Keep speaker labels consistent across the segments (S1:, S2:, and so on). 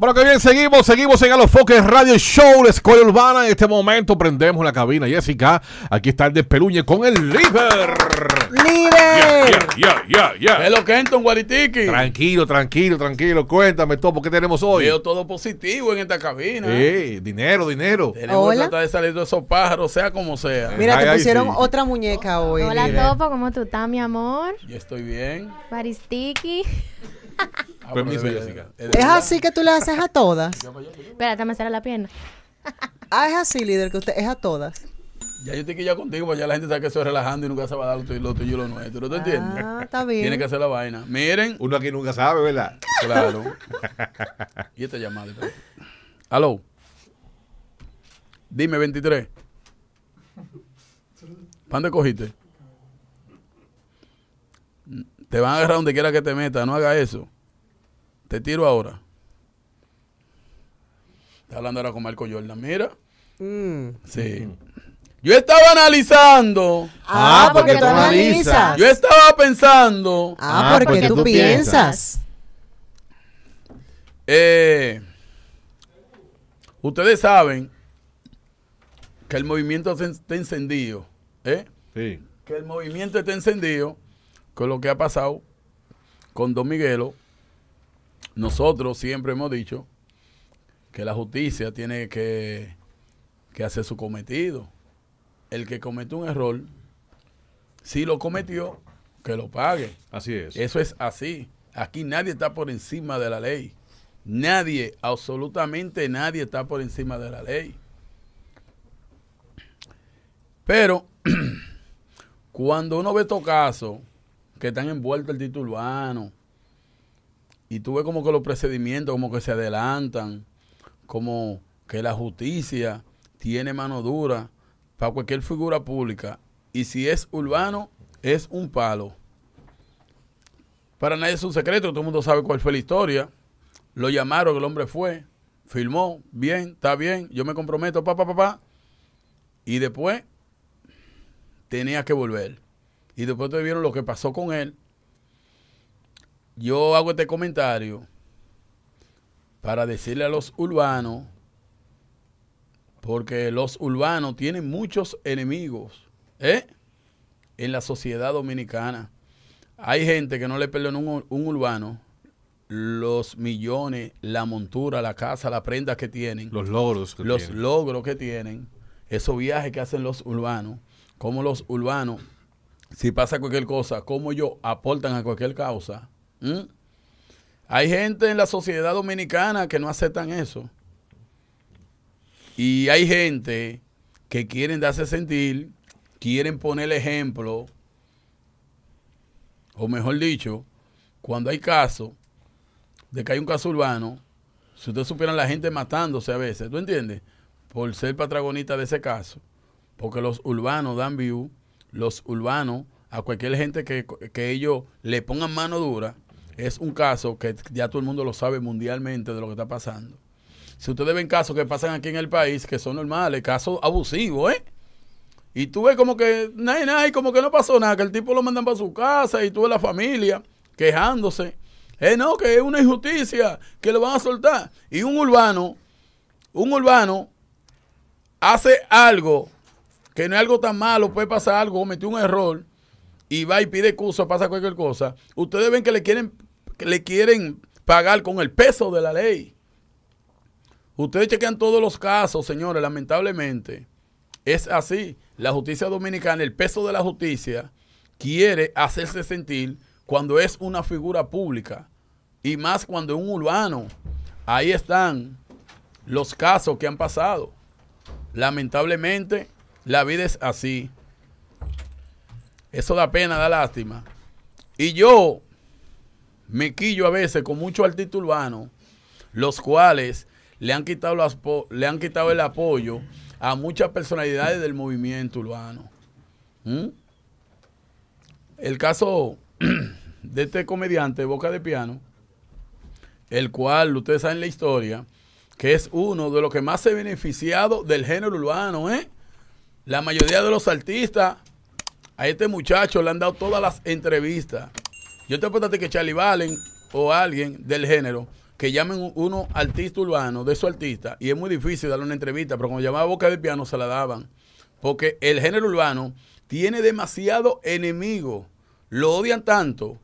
S1: Bueno, que bien, seguimos, seguimos en Alofoques Radio Show, la escuela urbana. En este momento prendemos la cabina, Jessica. Aquí está el despeluñe con el líder.
S2: ¡Líder!
S1: Ya, ya, ya.
S3: Es lo que entra un guaritiqui.
S1: Tranquilo, tranquilo, tranquilo. Cuéntame todo, ¿qué tenemos hoy?
S3: Veo todo positivo en esta cabina.
S1: Eh, dinero, dinero.
S3: Tenemos
S2: Hola.
S3: que tratar de salir de esos pájaros, sea como sea.
S2: Mira,
S1: Ay,
S2: te
S1: ay,
S2: pusieron
S1: sí.
S2: otra muñeca hoy.
S4: Hola
S2: líder.
S4: Topo, ¿cómo tú estás, mi amor?
S3: Yo estoy bien.
S4: Baristiki.
S3: Ah,
S1: Permiso, Jessica.
S3: de
S2: ¿Es
S3: verdad.
S2: así que tú le haces a todas?
S4: Espérate, me cerrar la pierna.
S2: Ah, es así, líder, que usted es a todas.
S3: Ya yo estoy que ya contigo, pues ya la gente sabe que estoy relajando y nunca se va a dar lo tuyo, lo tuyo y lo nuestro. ¿Tú entiendes?
S2: Ah, está bien.
S3: Tiene que hacer la vaina. Miren.
S1: Uno aquí nunca sabe, ¿verdad?
S3: Claro. y esta llamada. espérate. Aló. Dime, 23. ¿Para dónde cogiste? Te van a agarrar donde quiera que te meta. No haga eso. Te tiro ahora. Está hablando ahora con Marco Jordan. Mira.
S2: Mm.
S3: Sí. Yo estaba analizando.
S2: Ah,
S1: Ah,
S2: porque
S1: porque
S2: tú analizas.
S3: Yo estaba pensando.
S2: Ah,
S1: Ah,
S2: porque,
S1: porque
S2: tú,
S1: tú
S2: piensas.
S3: Eh, ustedes saben que el movimiento está encendido. ¿eh?
S1: Sí.
S3: Que el movimiento está encendido con lo que ha pasado con Don Miguelo. Nosotros siempre hemos dicho que la justicia tiene que, que hacer su cometido. El que comete un error, si lo cometió, que lo pague.
S1: Así es.
S3: Eso es así. Aquí nadie está por encima de la ley. Nadie, absolutamente nadie está por encima de la ley. Pero cuando uno ve estos casos que están envueltos el título urbano y tú ves como que los procedimientos como que se adelantan, como que la justicia tiene mano dura para cualquier figura pública y si es urbano es un palo. Para nadie es un secreto, todo el mundo sabe cuál fue la historia. Lo llamaron, el hombre fue, filmó, bien, está bien, yo me comprometo, papá, papá. Y después tenía que volver. Y después te vieron lo que pasó con él. Yo hago este comentario para decirle a los urbanos, porque los urbanos tienen muchos enemigos ¿eh? en la sociedad dominicana. Hay gente que no le perdona un, un urbano los millones, la montura, la casa, la prenda que tienen,
S1: Los logros. que
S3: los
S1: tiene.
S3: logros que tienen, esos viajes que hacen los urbanos, como los urbanos, si pasa cualquier cosa, como ellos aportan a cualquier causa. ¿M? Hay gente en la sociedad dominicana que no aceptan eso. Y hay gente que quieren darse sentir, quieren poner el ejemplo, o mejor dicho, cuando hay casos de que hay un caso urbano, si ustedes supieran la gente matándose a veces, ¿tú entiendes? Por ser protagonista de ese caso. Porque los urbanos dan view, los urbanos, a cualquier gente que, que ellos le pongan mano dura, es un caso que ya todo el mundo lo sabe mundialmente de lo que está pasando. Si ustedes ven casos que pasan aquí en el país, que son normales, casos abusivos, ¿eh? Y tú ves como que, nada, nada, como que no pasó nada, que el tipo lo mandan para su casa y tú ves la familia quejándose. Eh, no, que es una injusticia, que lo van a soltar. Y un urbano, un urbano hace algo que no es algo tan malo, puede pasar algo, cometió un error y va y pide curso, pasa cualquier cosa. Ustedes ven que le quieren, le quieren pagar con el peso de la ley. Ustedes chequean todos los casos, señores, lamentablemente. Es así. La justicia dominicana, el peso de la justicia, quiere hacerse sentir cuando es una figura pública y más cuando es un urbano. Ahí están los casos que han pasado. Lamentablemente, la vida es así. Eso da pena, da lástima. Y yo me quillo a veces con muchos artistas urbanos, los cuales le han quitado, el apoyo a muchas personalidades del movimiento urbano. ¿Mm? El caso de este comediante, Boca de Piano, el cual ustedes saben la historia, que es uno de los que más se ha beneficiado del género urbano, ¿eh? La mayoría de los artistas a este muchacho le han dado todas las entrevistas. Yo te apuesto a que Charlie Valen o alguien del género que llamen uno artista urbano de esos artistas y es muy difícil darle una entrevista, pero cuando llamaba Boca de Piano se la daban. Porque el género urbano tiene demasiado enemigo. Lo odian tanto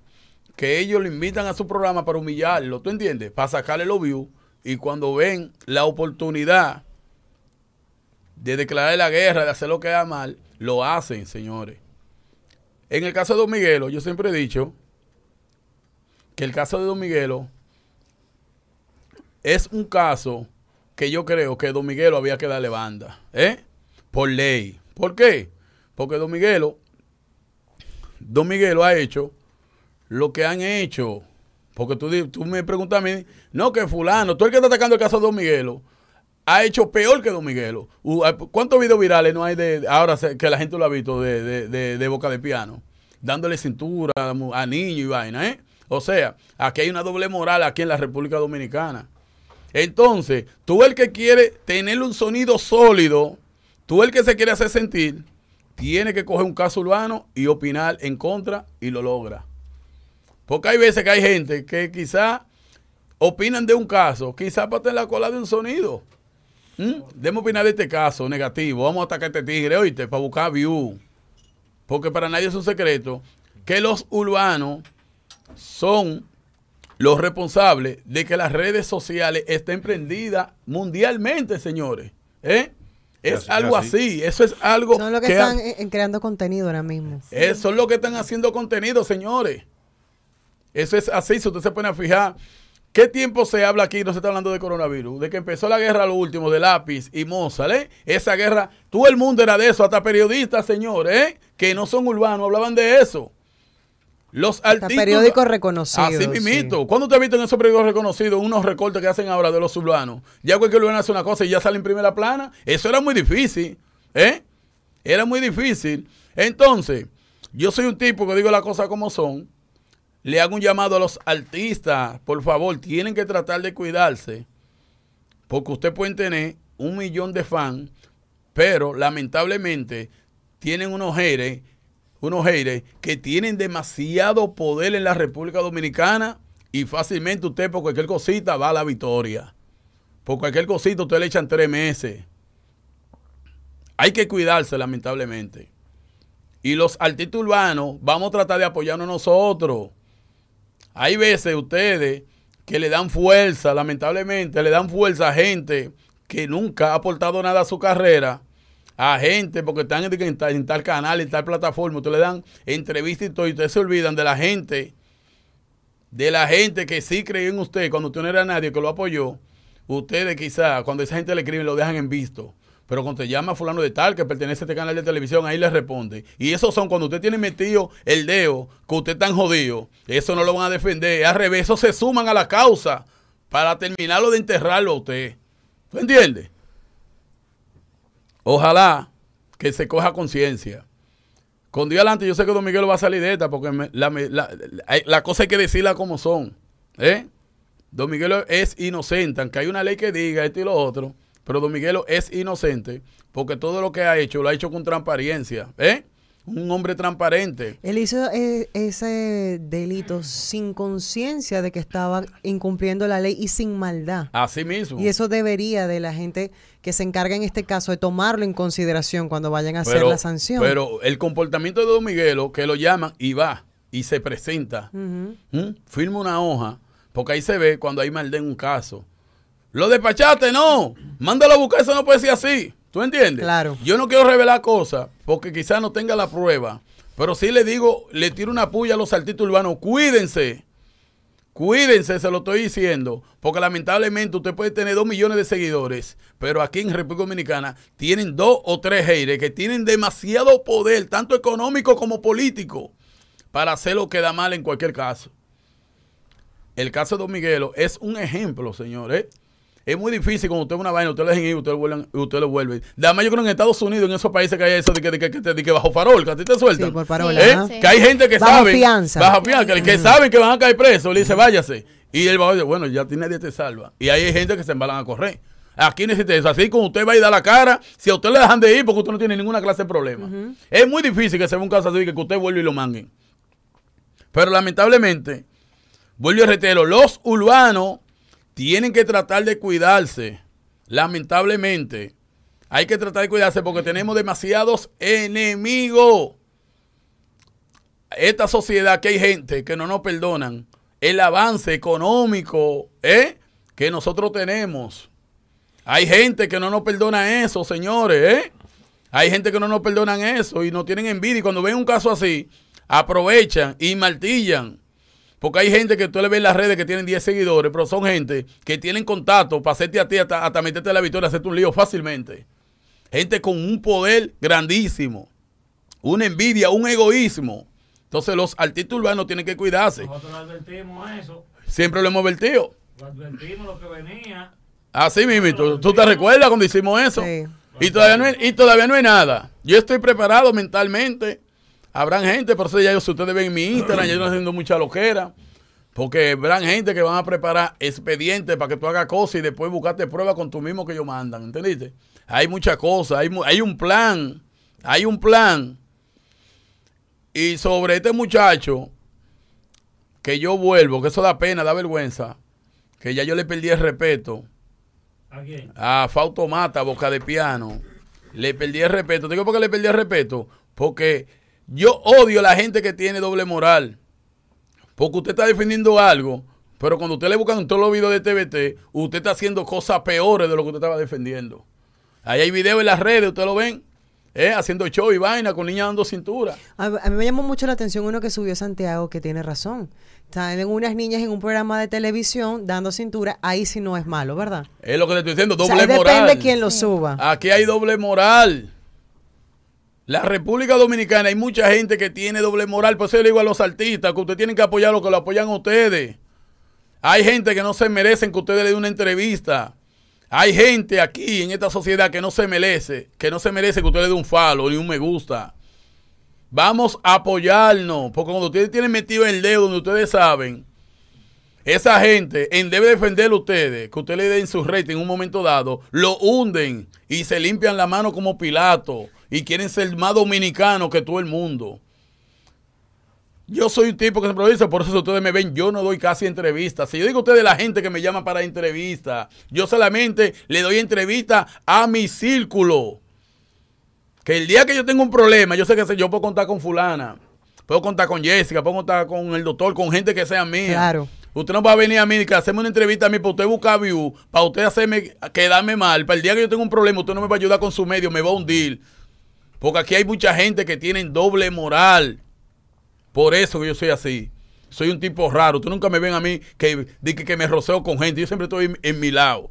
S3: que ellos lo invitan a su programa para humillarlo, ¿tú entiendes? Para sacarle los views y cuando ven la oportunidad de declarar la guerra, de hacer lo que haga mal, lo hacen, señores. En el caso de Don Miguelo, yo siempre he dicho que el caso de Don Miguelo es un caso que yo creo que Don Miguelo había que darle banda, ¿eh? Por ley. ¿Por qué? Porque Don Miguelo, Don Miguelo ha hecho lo que han hecho. Porque tú, tú me preguntas a mí, no, que fulano, tú el que está atacando el caso de Don Miguelo, ha hecho peor que Don Miguelo. ¿Cuántos videos virales no hay de ahora que la gente lo ha visto de, de- de- de boca de piano? Dándole cintura a niños y vaina, ¿eh? O sea, aquí hay una doble moral aquí en la República Dominicana. Entonces, tú el que quiere tener un sonido sólido, tú el que se quiere hacer sentir, tiene que coger un caso urbano y opinar en contra y lo logra. Porque hay veces que hay gente que quizá opinan de un caso, quizá para tener la cola de un sonido. ¿Mm? Demos opinar de este caso negativo. Vamos a atacar a este tigre, oíste, para buscar view. Porque para nadie es un secreto que los urbanos son los responsables de que las redes sociales estén prendidas mundialmente, señores. ¿Eh? Es
S1: Así-
S3: algo
S1: así.
S3: así. Eso es algo
S2: Son los que,
S3: que
S2: están eh, eh, creando contenido ahora mismo.
S3: eso es lo que están haciendo contenido, señores. Eso es así, si usted se pone a fijar. ¿Qué tiempo se habla aquí? No se está hablando de coronavirus. De que empezó la guerra, lo último, de lápiz y Mozart, ¿eh? Esa guerra, todo el mundo era de eso, hasta periodistas, señores, ¿eh? Que no son urbanos, hablaban de eso. Los
S2: Hasta
S3: artistas.
S2: periódicos reconocidos.
S3: Así
S2: sí.
S3: mismito. ¿Cuándo usted ha visto en esos periódicos reconocidos unos recortes que hacen ahora de los urbanos? Ya cualquier urbano hace una cosa y ya sale en primera plana. Eso era muy difícil. ¿Eh? Era muy difícil. Entonces, yo soy un tipo que digo las cosas como son. Le hago un llamado a los artistas. Por favor, tienen que tratar de cuidarse. Porque usted puede tener un millón de fans, pero lamentablemente tienen unos haters, unos haters que tienen demasiado poder en la República Dominicana y fácilmente usted por cualquier cosita va a la victoria. Por cualquier cosita usted le echan tres meses. Hay que cuidarse lamentablemente. Y los artistas urbanos vamos a tratar de apoyarnos nosotros. Hay veces ustedes que le dan fuerza, lamentablemente, le dan fuerza a gente que nunca ha aportado nada a su carrera, a gente porque están en, tal, en tal canal, en tal plataforma, ustedes le dan entrevistas y todo, y ustedes se olvidan de la gente, de la gente que sí creyó en usted cuando usted no era nadie, que lo apoyó. Ustedes quizá, cuando esa gente le escribe, lo dejan en visto. Pero cuando te llama fulano de tal que pertenece a este canal de televisión, ahí le responde. Y esos son cuando usted tiene metido el dedo, que usted está jodido, eso no lo van a defender. Al revés, eso se suman a la causa para terminarlo de enterrarlo a usted. ¿Tú entiendes? Ojalá que se coja conciencia. Con Dios adelante, yo sé que Don Miguel va a salir de esta, porque me- la, la- cosa hay que decirla como son. ¿eh? Don Miguelo es inocente, aunque hay una ley que diga esto y lo otro, pero Don Miguelo es inocente porque todo lo que ha hecho lo ha hecho con transparencia. ¿eh? Un hombre transparente.
S2: Él hizo eh, ese delito sin conciencia de que estaba incumpliendo la ley y sin maldad.
S3: Así mismo.
S2: Y eso debería de la gente que se encarga en este caso de tomarlo en consideración cuando vayan a hacer la sanción.
S3: Pero el comportamiento de Don Miguelo, que lo llaman y va y se presenta. ¿Mm? firma una hoja, porque ahí se ve cuando hay maldad en un caso. Lo despachaste, no. Mándalo a buscar, eso no puede ser así. ¿Tú entiendes?
S2: Claro.
S3: Yo no quiero revelar cosas, porque quizás no tenga la prueba. Pero sí le digo, le tiro una puya a los artistas urbanos, cuídense. Cuídense, se lo estoy diciendo, porque lamentablemente usted puede tener dos millones de seguidores, pero aquí en República Dominicana tienen dos o tres haters que tienen demasiado poder, tanto económico como político, para hacer lo que da mal en cualquier caso. El caso de Don Miguelo es un ejemplo, señores. Es muy difícil cuando usted ve una vaina, usted le dejen ir, usted lo usted lo vuelve. Además, yo creo que en Estados Unidos, en esos países que hay eso de que, de que, de que- bajo farol, que a ti te sueltan.
S2: Sí, por parola.
S3: ¿Eh?
S4: Sí.
S3: Que hay gente que
S2: Bajo
S3: sabe.
S2: fianza.
S3: Bajo fianza. Que, que saben que van a caer presos. Le dice, váyase. Y él va a decir, bueno, ya nadie te salva. Y ahí hay gente que se embalan a correr. Aquí necesita eso. Así como usted va a ir a la cara, si a usted le dejan de ir porque usted no tiene ninguna clase de problema. Es muy difícil que se vea un caso así que usted vuelva y lo manguen. Pero lamentablemente, vuelvo y reitero, los urbanos tienen que tratar de cuidarse. Lamentablemente, hay que tratar de cuidarse porque tenemos demasiados enemigos. Esta sociedad que hay gente que no nos perdonan el avance económico ¿eh? que nosotros tenemos. Hay gente que no nos perdona eso, señores. ¿eh? Hay gente que no nos perdonan eso y no tienen envidia. Y cuando ven un caso así, aprovechan y martillan. Porque hay gente que tú le ves en las redes que tienen 10 seguidores, pero son gente que tienen contacto para hacerte a ti hasta, hasta meterte la victoria, hacerte un lío fácilmente. Gente con un poder grandísimo, una envidia, un egoísmo. Entonces los artistas urbanos tienen que cuidarse.
S5: Nosotros le advertimos eso,
S3: Siempre lo hemos vertido.
S5: lo advertimos lo que venía.
S3: Así mismo, ¿tú, tú te recuerdas cuando hicimos eso?
S2: Sí.
S3: Y todavía, no hay, y todavía no hay nada. Yo estoy preparado mentalmente. Habrán gente, por eso ya yo, si ustedes ven mi Instagram, yo estoy haciendo mucha loquera. Porque habrán gente que van a preparar expedientes para que tú hagas cosas y después buscarte pruebas con tú mismo que ellos mandan. ¿Entendiste? Hay muchas cosas, hay, hay un plan. Hay un plan. Y sobre este muchacho, que yo vuelvo, que eso da pena, da vergüenza, que ya yo le perdí el respeto
S5: ¿A quién?
S3: a Fausto Mata, Boca de Piano, le perdí el respeto. ¿Te digo por qué le perdí el respeto? Porque yo odio a la gente que tiene doble moral. Porque usted está defendiendo algo, pero cuando usted le buscan en todos los videos de TVT, usted está haciendo cosas peores de lo que usted estaba defendiendo. Ahí hay videos en las redes, ustedes lo ven, ¿eh? haciendo show y vaina con niñas dando cintura.
S2: A, a mí me llamó mucho la atención uno que subió Santiago que tiene razón. Salen unas niñas en un programa de televisión dando cintura, ahí sí no es malo, ¿verdad?
S3: Es lo que le estoy diciendo,
S2: O sea,
S3: doble moral.
S2: depende quién lo suba.
S3: Aquí hay doble moral. La República Dominicana hay mucha gente que tiene doble moral. Por eso yo le digo a los artistas que ustedes tienen que apoyar lo que lo apoyan ustedes. Hay gente que no se merecen que ustedes le den una entrevista. Hay gente aquí en esta sociedad que no se merece, que no se merece que usted le dé un follow ni un me gusta. Vamos a apoyarnos, porque cuando ustedes tienen metido el dedo donde ustedes saben, esa gente, en debe defender ustedes, que ustedes le den su rating en un momento dado, lo hunden y se limpian la mano como Pilato y quieren ser más dominicanos que todo el mundo. Yo soy un tipo que se dice, por eso ustedes me ven, yo no doy casi entrevistas. Si yo digo a ustedes la gente que me llama para entrevistas, yo solamente le doy entrevista a mi círculo. Que el día que yo tengo un problema, yo sé que yo puedo contar con fulana, puedo contar con Jessica, puedo contar con el doctor, con gente que sea mía.
S2: Claro.
S3: Usted no va a venir a mí que hacerme una entrevista a mí para usted buscar view, para usted hacerme quedarme mal. Para el día que yo tengo un problema, usted no me va a ayudar con su medio, me va a hundir. Porque aquí hay mucha gente que tiene doble moral. Por eso que yo soy así. Soy un tipo raro. Usted nunca me ven a mí que, que, que me roceo con gente. Yo siempre estoy en, mi lado.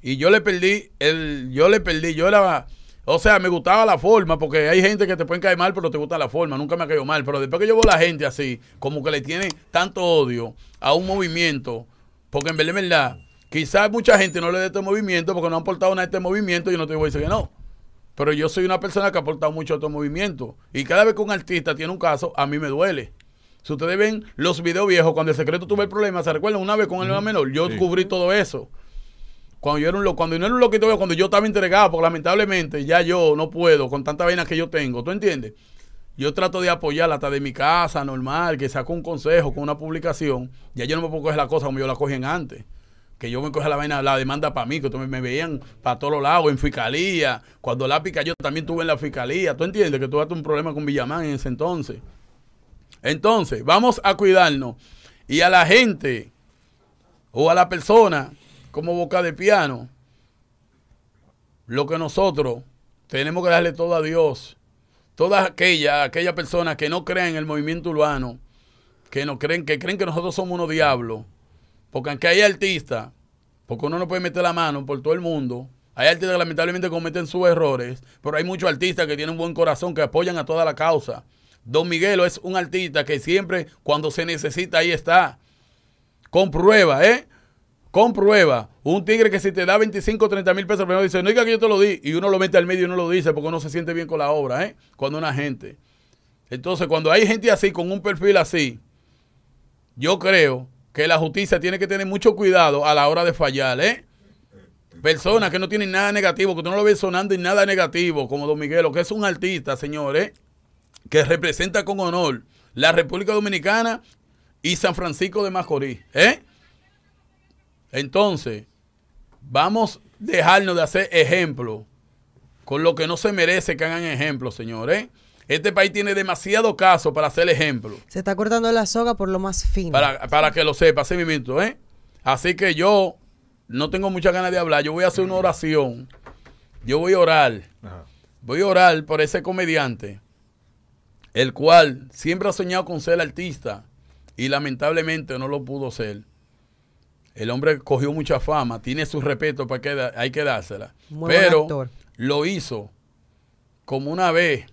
S3: Y yo le perdí, el, yo le perdí, yo era, o sea, me gustaba la forma, porque hay gente que te pueden caer mal, pero te gusta la forma, nunca me ha caído mal, pero después que yo veo a la gente así, como que le tiene tanto odio a un movimiento, porque en verdad, en verdad, quizás mucha gente no le dé este movimiento porque no han aportado nada a este movimiento, yo no te voy a decir que no. Pero yo soy una persona que ha aportado mucho a este movimiento. Y cada vez que un artista tiene un caso, a mí me duele. Si ustedes ven los videos viejos, cuando el secreto tuvo el problema, ¿se recuerdan una vez con el hermano menor? Yo
S1: Sí.
S3: cubrí todo eso. Cuando yo era un cuando yo no era un loquito, cuando yo estaba entregado, porque lamentablemente ya yo no puedo con tanta vaina que yo tengo, ¿tú entiendes? Yo trato de apoyar hasta de mi casa, normal, que saco un consejo con una publicación. Ya yo no me puedo coger la cosa como yo la cogían antes. Que yo me coge la vaina, la demanda para mí, que ustedes me veían para todos los lados, en fiscalía. Cuando la pica yo también estuve en la fiscalía. ¿Tú entiendes? Que tuve un problema con Villamán en ese entonces. Entonces, vamos a cuidarnos. Y a la gente o a la persona como boca de piano, lo que nosotros tenemos que darle todo a Dios. Todas aquellas aquella personas que no creen en el movimiento urbano, que no creen, que creen que nosotros somos unos diablos, porque aunque hay artistas, porque uno no puede meter la mano por todo el mundo, hay artistas que lamentablemente cometen sus errores, pero hay muchos artistas que tienen un buen corazón, que apoyan a toda la causa. Don Miguelo es un artista que siempre, cuando se necesita, ahí está. Con prueba, ¿eh? Con prueba. Un tigre que si te da 25 o 30 mil pesos, primero dice, no diga que yo te lo di. Y uno lo mete al medio y no lo dice porque uno se siente bien con la obra, ¿eh? Cuando una gente. Entonces, cuando hay gente así, con un perfil así, yo creo que la justicia tiene que tener mucho cuidado a la hora de fallar, ¿eh? Personas que no tienen nada negativo, que tú no lo ves sonando en nada negativo, como Don Miguelo, que es un artista, señores, que representa con honor la República Dominicana y San Francisco de Macorís, ¿eh? Entonces, vamos a dejarnos de hacer ejemplos con lo que no se merece que hagan ejemplos, señores. Este país tiene demasiado caso para hacer ejemplos.
S2: Se está cortando la soga por lo más fino.
S3: Para, para que lo sepa, así mismo, ¿eh? Así que yo no tengo muchas ganas de hablar. Yo voy a hacer una oración. Yo voy a orar.
S1: Ajá.
S3: Voy a orar por ese comediante, el cual siempre ha soñado con ser artista y lamentablemente no lo pudo ser. El hombre cogió mucha fama, tiene su respeto, para que da- hay que dársela.
S2: Muy
S3: Pero lo hizo como una vez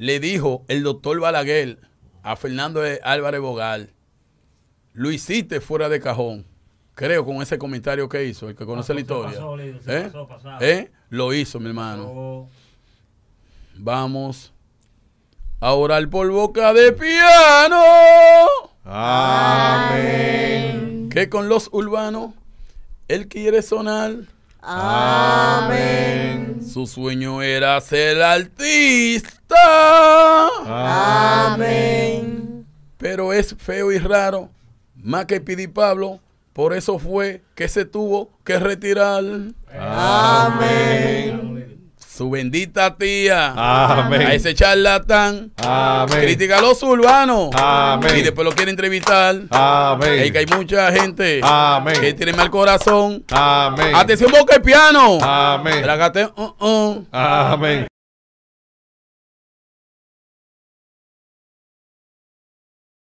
S3: le dijo el doctor Balaguer a Fernando de Álvarez Bogal, lo hiciste fuera de cajón. Creo con ese comentario que hizo, el que conoce la
S5: Pasó,
S3: historia.
S5: pasó, líder,
S3: ¿Eh?
S5: pasó, pasado.
S3: ¿Eh? Lo hizo, mi hermano.
S5: Oh,
S3: Vamos a orar por boca de piano.
S1: Amén.
S3: Que con los urbanos él quiere sonar.
S2: Amén.
S3: Su sueño era ser artista.
S2: Amén.
S3: Pero es feo y raro. Más que Pidi Pablo. Por eso fue que se tuvo que retirar.
S2: Amén.
S3: Su bendita tía.
S1: Amén.
S3: A ese charlatán.
S1: Amén.
S3: Critica a los urbanos.
S1: Amén.
S3: Y después lo quiere entrevistar.
S1: Amén.
S3: Y que hay mucha gente
S1: Amén.
S3: que tiene mal corazón.
S1: Amén.
S3: Atención, boca de piano.
S1: Amén.
S3: Trágate. uh, uh.
S1: Amén.